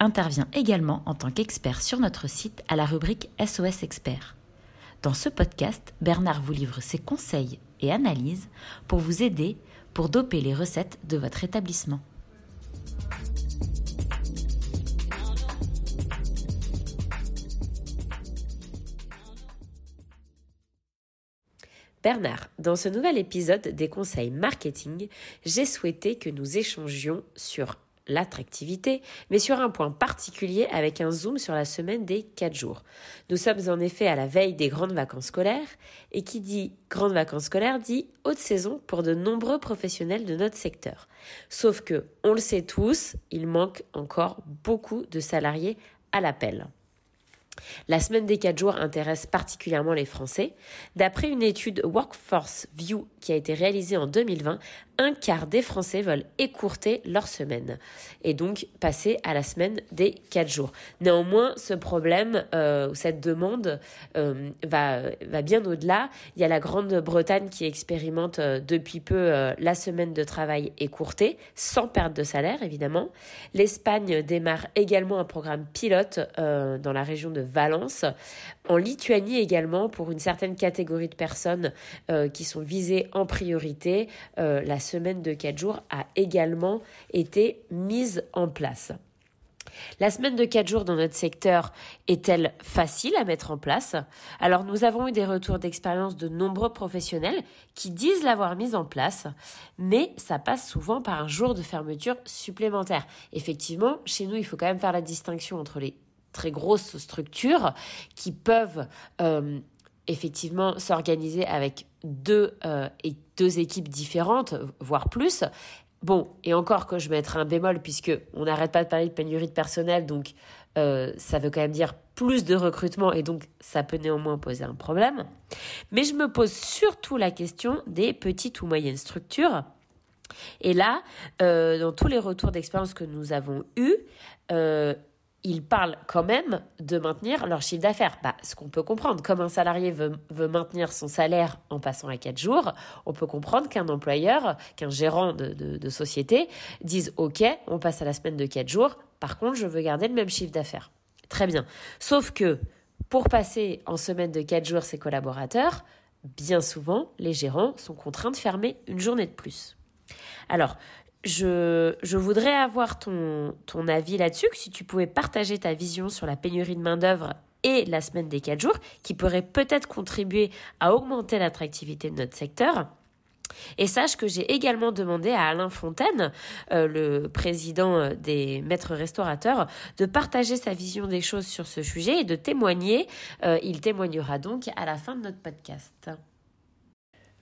intervient également en tant qu'expert sur notre site à la rubrique SOS Expert. Dans ce podcast, Bernard vous livre ses conseils et analyses pour vous aider pour doper les recettes de votre établissement. Bernard, dans ce nouvel épisode des conseils marketing, j'ai souhaité que nous échangions sur l'attractivité, mais sur un point particulier avec un zoom sur la semaine des 4 jours. Nous sommes en effet à la veille des grandes vacances scolaires, et qui dit grandes vacances scolaires dit haute saison pour de nombreux professionnels de notre secteur. Sauf que, on le sait tous, il manque encore beaucoup de salariés à l'appel. La semaine des 4 jours intéresse particulièrement les Français. D'après une étude Workforce View qui a été réalisée en 2020, un quart des Français veulent écourter leur semaine et donc passer à la semaine des 4 jours. Néanmoins, ce problème, euh, cette demande euh, va, bien au-delà. Il y a la Grande-Bretagne qui expérimente euh, depuis peu la semaine de travail écourtée, sans perte de salaire évidemment. L'Espagne démarre également un programme pilote dans la région de Valence. En Lituanie également, pour une certaine catégorie de personnes qui sont visées en priorité, la semaine de 4 jours a également été mise en place. La semaine de 4 jours dans notre secteur est-elle facile à mettre en place? Alors nous avons eu des retours d'expérience de nombreux professionnels qui disent l'avoir mise en place, mais ça passe souvent par un jour de fermeture supplémentaire. Effectivement, chez nous, il faut quand même faire la distinction entre les très grosses structures qui peuvent euh, effectivement s'organiser avec deux, euh, et deux équipes différentes, voire plus. Bon, et encore que je mettrai un bémol, puisque on n'arrête pas de parler de pénurie de personnel, donc euh, ça veut quand même dire plus de recrutement, et donc ça peut néanmoins poser un problème. Mais je me pose surtout la question des petites ou moyennes structures. Et là, euh, dans tous les retours d'expérience que nous avons eus, ils parlent quand même de maintenir leur chiffre d'affaires. Bah, ce qu'on peut comprendre, comme un salarié veut, maintenir son salaire en passant à 4 jours, on peut comprendre qu'un employeur, qu'un gérant de, société dise OK, on passe à la semaine de 4 jours, par contre, je veux garder le même chiffre d'affaires. Très bien. Sauf que pour passer en semaine de 4 jours ses collaborateurs, bien souvent, les gérants sont contraints de fermer une journée de plus. Alors, je, voudrais avoir ton, avis là-dessus, que si tu pouvais partager ta vision sur la pénurie de main-d'œuvre et la semaine des 4 jours, qui pourrait peut-être contribuer à augmenter l'attractivité de notre secteur. Et sache que j'ai également demandé à Alain Fontaine, euh, le président euh, des maîtres restaurateurs, de partager sa vision des choses sur ce sujet et de témoigner. Euh, il témoignera donc à la fin de notre podcast.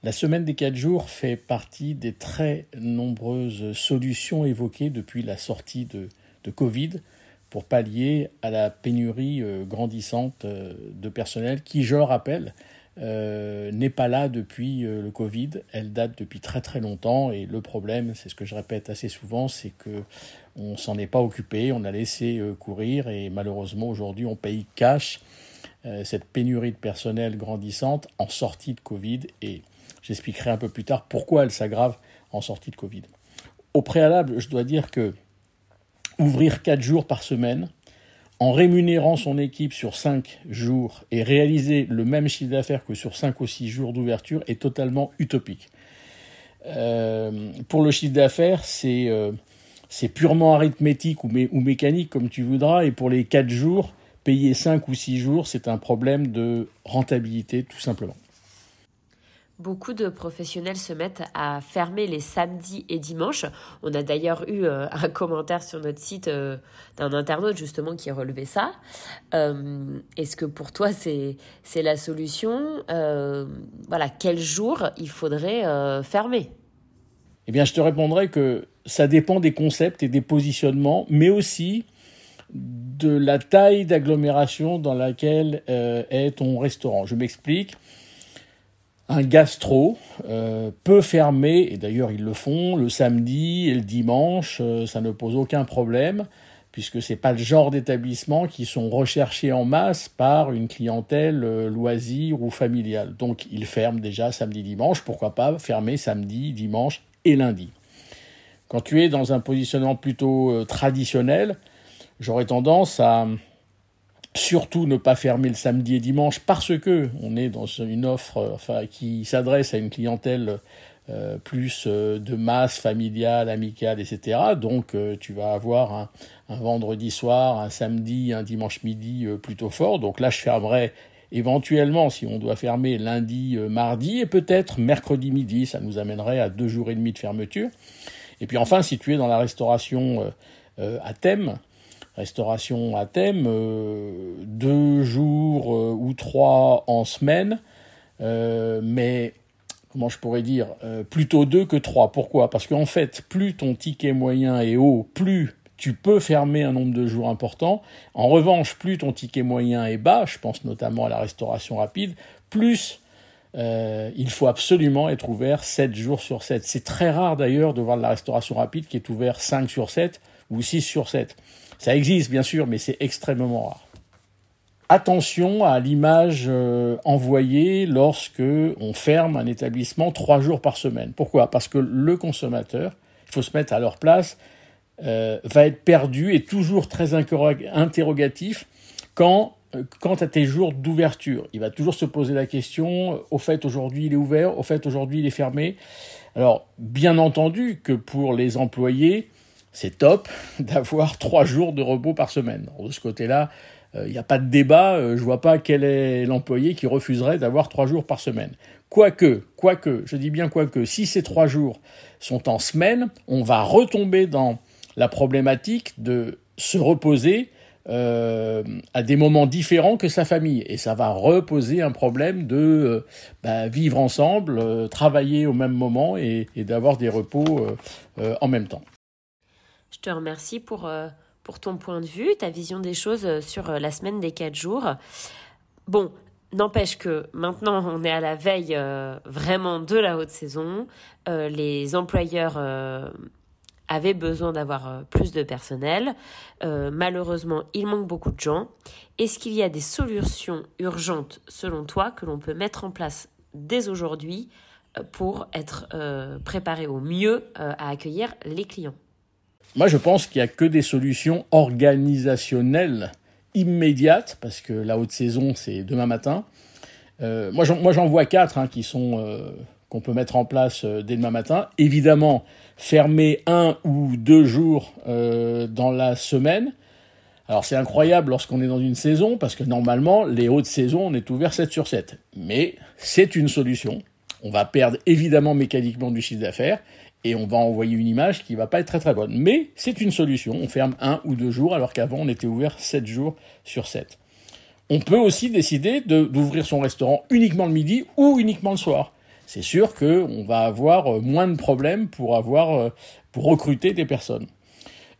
La semaine des quatre jours fait partie des très nombreuses solutions évoquées depuis la sortie de, Covid pour pallier à la pénurie euh, grandissante euh, de personnel qui, je le rappelle, euh, n'est pas là depuis le Covid. Elle date depuis très très longtemps et le problème, c'est ce que je répète assez souvent, c'est que on s'en est pas occupé, on a laissé courir et malheureusement aujourd'hui on paye cash cette pénurie de personnel grandissante en sortie de Covid et J'expliquerai un peu plus tard pourquoi elle s'aggrave en sortie de Covid. Au préalable, je dois dire que ouvrir 4 jours par semaine, en rémunérant son équipe sur 5 jours et réaliser le même chiffre d'affaires que sur 5 ou 6 jours d'ouverture est totalement utopique. Euh, pour le chiffre d'affaires, euh, c'est purement arithmétique ou, ou, mécanique comme tu voudras, et pour les 4 jours, payer 5 ou 6 jours, c'est un problème de rentabilité tout simplement. Beaucoup de professionnels se mettent à fermer les samedis et dimanches. On a d'ailleurs eu euh, un commentaire sur notre site euh, d'un internaute justement qui relevait ça. Euh, est-ce que pour toi c'est la solution? Voilà, quel jour il faudrait fermer? Eh bien, je te répondrai que ça dépend des concepts et des positionnements, mais aussi de la taille d'agglomération dans laquelle est ton restaurant. Je m'explique un gastro euh, peut fermer, et d'ailleurs ils le font, le samedi et le dimanche, euh, ça ne pose aucun problème, puisque ce n'est pas le genre d'établissement qui sont recherchés en masse par une clientèle euh, loisir ou familiale. Donc ils ferment déjà samedi, dimanche, pourquoi pas fermer samedi, dimanche et lundi. Quand tu es dans un positionnement plutôt traditionnel, j'aurais tendance à surtout ne pas fermer le samedi et dimanche parce que on est dans une offre euh, qui s'adresse à une clientèle euh, plus euh, de masse familiale, amicale, etc. Donc tu vas avoir un, un, vendredi soir, un samedi, un dimanche midi plutôt fort. Donc là, je fermerai éventuellement, si on doit fermer lundi, mardi et peut-être mercredi midi. Ça nous amènerait à deux jours et demi de fermeture. Et puis enfin, si tu es dans la restauration à thème, restauration à thème, euh, deux jours euh, ou trois en semaine, euh, mais comment je pourrais dire, plutôt deux que trois. Pourquoi? Parce qu'en fait, plus ton ticket moyen est haut, plus tu peux fermer un nombre de jours important. En revanche, plus ton ticket moyen est bas, je pense notamment à la restauration rapide, plus il faut absolument être ouvert 7 jours sur 7. C'est très rare d'ailleurs de voir de la restauration rapide qui est ouvert 5 sur 7 ou 6 sur 7. Ça existe bien sûr, mais c'est extrêmement rare. Attention à l'image euh, envoyée lorsque on ferme un établissement trois jours par semaine. Pourquoi? Parce que le consommateur, il faut se mettre à leur place, euh, va être perdu et toujours très interrogatif quand euh, quant à tes jours d'ouverture. Il va toujours se poser la question, au fait aujourd'hui il est ouvert, au fait aujourd'hui il est fermé. Alors bien entendu que pour les employés, c'est top d'avoir trois jours de repos par semaine. De ce côté-là, il euh, n'y a pas de débat, euh, je vois pas quel est l'employé qui refuserait d'avoir trois jours par semaine. Quoique, quoique, je dis bien quoique, si ces trois jours sont en semaine, on va retomber dans la problématique de se reposer euh, à des moments différents que sa famille. Et ça va reposer un problème de bah, vivre ensemble, travailler au même moment et d'avoir des repos en même temps. Je te remercie pour, euh, pour ton point de vue, ta vision des choses euh, sur euh, la semaine des quatre jours. Bon, N'empêche que maintenant on est à la veille vraiment de la haute saison. les employeurs avaient besoin d'avoir plus de personnel. malheureusement, il manque beaucoup de gens. Est-ce qu'il y a des solutions urgentes selon toi que l'on peut mettre en place dès aujourd'hui pour être préparé au mieux à accueillir les clients? Moi, je pense qu'il n'y a que des solutions organisationnelles immédiates, parce que la haute saison, c'est demain matin. Euh, moi, j'en vois quatre hein, qui sont euh, qu'on peut mettre en place euh, dès demain matin. Évidemment, fermer un ou deux jours dans la semaine. Alors c'est incroyable lorsqu'on est dans une saison, parce que normalement, les hautes saisons, on est ouvert 7 sur 7. Mais c'est une solution. On va perdre évidemment mécaniquement du chiffre d'affaires, et on va envoyer une image qui va pas être très très bonne. Mais c'est une solution. On ferme un ou deux jours alors qu'avant on était ouvert sept jours sur sept. On peut aussi décider d'ouvrir son restaurant uniquement le midi ou uniquement le soir. C'est sûr qu'on va avoir euh, moins de problèmes pour avoir euh, pour recruter des personnes.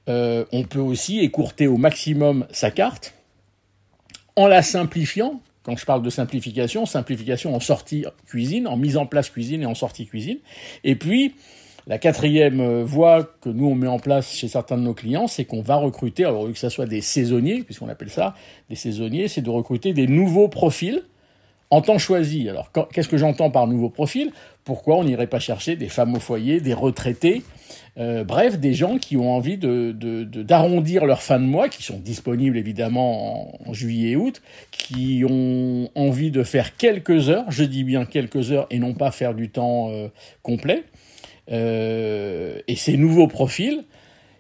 Euh, on peut aussi écourter au maximum sa carte en la simplifiant. Quand je parle de simplification, simplification en sortie cuisine, en mise en place cuisine et en sortie cuisine. Et puis, la quatrième euh, voie que nous on met en place chez certains de nos clients, c'est qu'on va recruter, alors que ce soit des saisonniers, puisqu'on appelle ça des saisonniers, c'est de recruter des nouveaux profils en temps choisi. Alors qu'est-ce que j'entends par nouveaux profils? Pourquoi on n'irait pas chercher des femmes au foyer, des retraités, euh, bref, des gens qui ont envie d'arrondir de, leur fin de mois, qui sont disponibles évidemment en, juillet et août, qui ont envie de faire quelques heures, je dis bien quelques heures, et non pas faire du temps euh, complet. Euh, et ces nouveaux profils,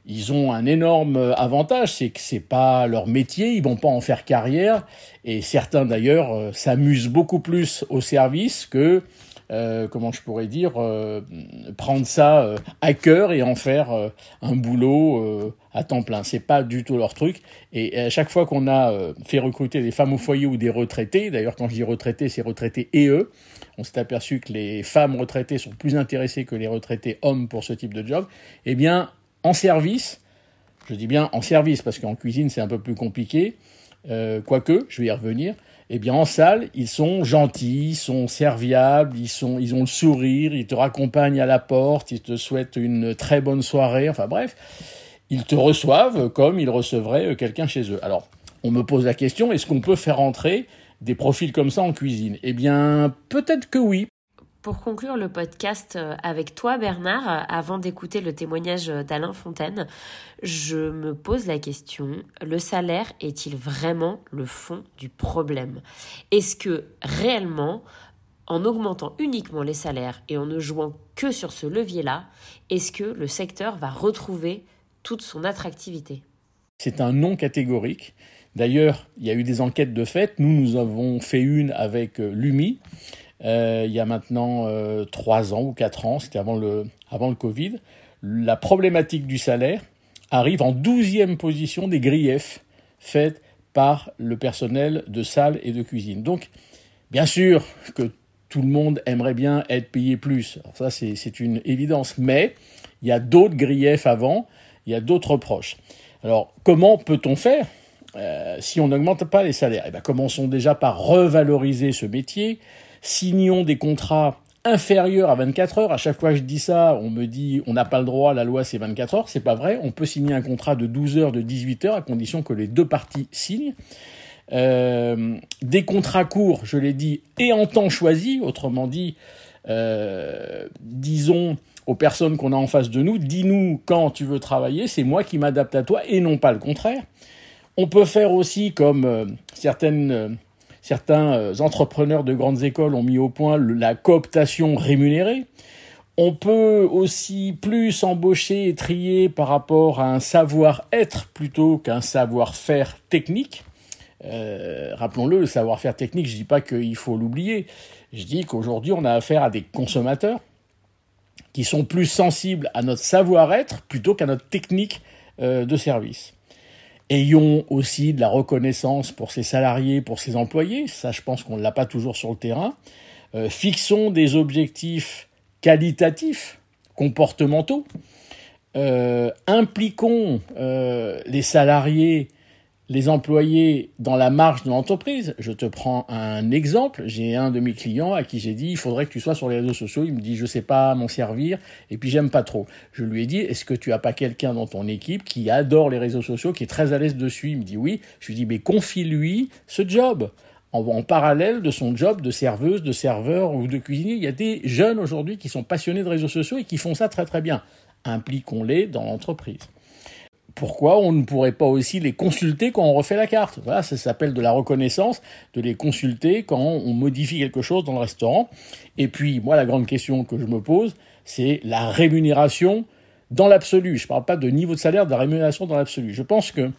ils ont un énorme avantage, c'est que c'est pas leur métier, ils vont pas en faire carrière, et certains d'ailleurs euh, s'amusent beaucoup plus au service que euh, comment je pourrais dire, euh, prendre ça euh, à cœur et en faire un boulot à temps plein. C'est pas du tout leur truc. Et à chaque fois qu'on a fait recruter des femmes au foyer ou des retraités, d'ailleurs quand je dis retraités, c'est retraités et eux, on s'est aperçu que les femmes retraitées sont plus intéressées que les retraités hommes pour ce type de job. Eh bien, en service, je dis bien en service, parce qu'en cuisine c'est un peu plus compliqué, quoique, je vais y revenir, eh bien en salle, ils sont gentils, ils sont serviables, ils, sont, ils ont le sourire, ils te raccompagnent à la porte, ils te souhaitent une très bonne soirée, enfin bref, ils te reçoivent comme ils recevraient euh, quelqu'un chez eux. Alors, on me pose la question, est-ce qu'on peut faire entrer des profils comme ça en cuisine? Eh bien, peut-être que oui, pour conclure le podcast euh, avec toi, Bernard, euh, avant d'écouter le témoignage d'Alain Fontaine, je me pose la question, le salaire est-il vraiment le fond du problème? Est-ce que réellement, en augmentant uniquement les salaires et en ne jouant que sur ce levier-là, est-ce que le secteur va retrouver toute son attractivité? C'est un non catégorique. D'ailleurs, il y a eu des enquêtes de fait. Nous, nous avons fait une avec euh, l'UMI euh, il y a maintenant euh, trois ans ou quatre ans, c'était avant le, avant le Covid, la problématique du salaire arrive en douzième position des griefs faits par le personnel de salle et de cuisine. Donc, bien sûr que tout le monde aimerait bien être payé plus. ça, c'est une évidence. Mais il y a d'autres griefs avant, il y a d'autres reproches. Alors, comment peut-on faire? Euh, si on n'augmente pas les salaires eh bien, Commençons déjà par revaloriser ce métier, signons des contrats inférieurs à 24 heures. À chaque fois que je dis ça, on me dit on n'a pas le droit, la loi c'est 24 heures. C'est pas vrai. On peut signer un contrat de 12 heures, de 18 heures, à condition que les deux parties signent. Euh, des contrats courts, je l'ai dit, et en temps choisi, autrement dit, euh, disons aux personnes qu'on a en face de nous, dis-nous quand tu veux travailler, c'est moi qui m'adapte à toi et non pas le contraire. On peut faire aussi comme euh, certaines Certains euh, entrepreneurs de grandes écoles ont mis au point la cooptation rémunérée. On peut aussi plus embaucher et trier par rapport à un savoir-être plutôt qu'un savoir-faire technique. Euh, rappelons-le, le savoir-faire technique, je ne dis pas qu'il faut l'oublier. Je dis qu'aujourd'hui, on a affaire à des consommateurs qui sont plus sensibles à notre savoir-être plutôt qu'à notre technique euh, de service. Ayons aussi de la reconnaissance pour ses salariés, pour ses employés. Ça, je pense qu'on ne l'a pas toujours sur le terrain. Euh, fixons des objectifs qualitatifs, comportementaux. Euh, impliquons euh, les salariés les employés dans la marge de l'entreprise. Je te prends un exemple. J'ai un de mes clients à qui j'ai dit il faudrait que tu sois sur les réseaux sociaux. Il me dit je sais pas m'en servir et puis j'aime pas trop. Je lui ai dit est-ce que tu as pas quelqu'un dans ton équipe qui adore les réseaux sociaux, qui est très à l'aise dessus? Il me dit oui. Je lui dis mais confie-lui ce job. En parallèle de son job de serveuse, de serveur ou de cuisinier, il y a des jeunes aujourd'hui qui sont passionnés de réseaux sociaux et qui font ça très très bien. Impliquons-les dans l'entreprise pourquoi on ne pourrait pas aussi les consulter quand on refait la carte Voilà, ça s'appelle de la reconnaissance, de les consulter quand on modifie quelque chose dans le restaurant. Et puis, moi, la grande question que je me pose, c'est la rémunération dans l'absolu. Je ne parle pas de niveau de salaire, de la rémunération dans l'absolu. Je pense que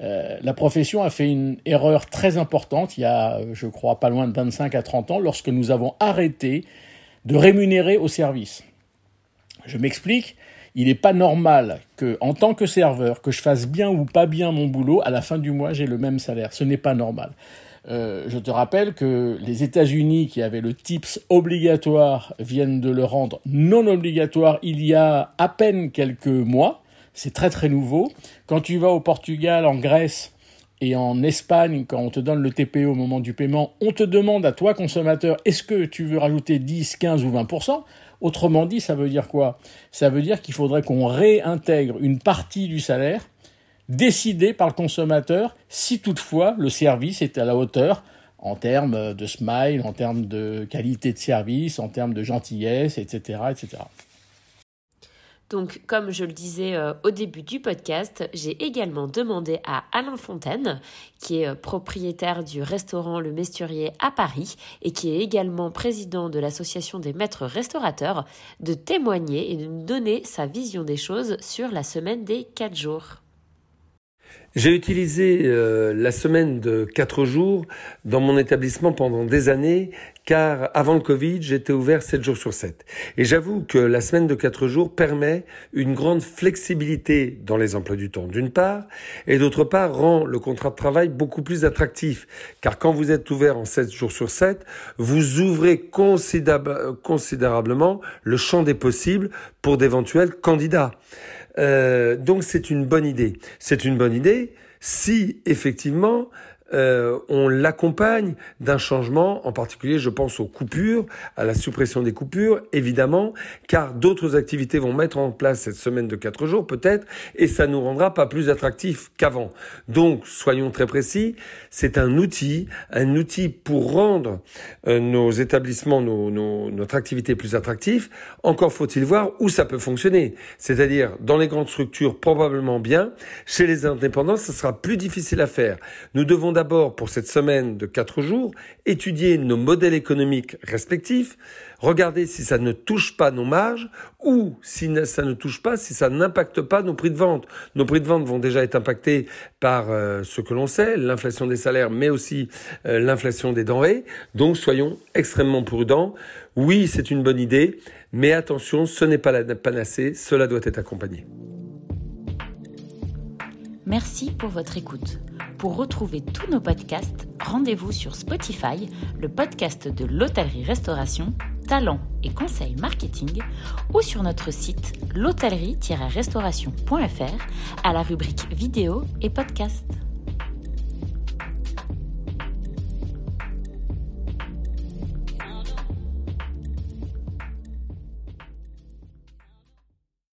euh, la profession a fait une erreur très importante il y a, je crois, pas loin de 25 à 30 ans, lorsque nous avons arrêté de rémunérer au service. Je m'explique il n'est pas normal que, en tant que serveur, que je fasse bien ou pas bien mon boulot, à la fin du mois, j'ai le même salaire. Ce n'est pas normal. Euh, je te rappelle que les États-Unis, qui avaient le TIPS obligatoire, viennent de le rendre non obligatoire il y a à peine quelques mois. C'est très très nouveau. Quand tu vas au Portugal, en Grèce et en Espagne, quand on te donne le TPE au moment du paiement, on te demande à toi, consommateur, est-ce que tu veux rajouter 10, 15 ou 20% Autrement dit, ça veut dire quoi? Ça veut dire qu'il faudrait qu'on réintègre une partie du salaire décidé par le consommateur si toutefois le service est à la hauteur en termes de smile, en termes de qualité de service, en termes de gentillesse, etc. Donc, comme je le disais euh, au début du podcast, j'ai également demandé à Alain Fontaine, qui est euh, propriétaire du restaurant Le Mesturier à Paris et qui est également président de l'association des maîtres restaurateurs, de témoigner et de nous donner sa vision des choses sur la semaine des 4 jours. J'ai utilisé euh, la semaine de 4 jours dans mon établissement pendant des années car avant le Covid, j'étais ouvert 7 jours sur 7. Et j'avoue que la semaine de 4 jours permet une grande flexibilité dans les emplois du temps, d'une part, et d'autre part, rend le contrat de travail beaucoup plus attractif. Car quand vous êtes ouvert en 7 jours sur 7, vous ouvrez considérablement le champ des possibles pour d'éventuels candidats. Euh, donc c'est une bonne idée. C'est une bonne idée si effectivement euh, on l'accompagne d'un changement, en particulier je pense aux coupures, à la suppression des coupures, évidemment, car d'autres activités vont mettre en place cette semaine de quatre jours peut-être, et ça nous rendra pas plus attractifs qu'avant. Donc, soyons très précis, c'est un outil, un outil pour rendre euh, nos établissements, nos, notre activité plus attractive. Encore faut-il voir où ça peut fonctionner. C'est-à-dire, dans les grandes structures, probablement bien. Chez les indépendants, ce sera plus difficile à faire. Nous devons d'abord, pour cette semaine de quatre jours, étudier nos modèles économiques respectifs, regarder si ça ne touche pas nos marges ou si ça ne touche pas, si ça n'impacte pas nos prix de vente. Nos prix de vente vont déjà être impactés par euh, ce que l'on sait, l'inflation des salaires, mais aussi euh, l'inflation des denrées. Donc soyons extrêmement prudents. Oui, c'est une bonne idée, mais attention, ce n'est pas la panacée, cela doit être accompagné. Merci pour votre écoute. Pour retrouver tous nos podcasts, rendez-vous sur Spotify, le podcast de l'hôtellerie-restauration, talent et conseils marketing, ou sur notre site l'hôtellerie-restauration.fr à la rubrique vidéo et podcast.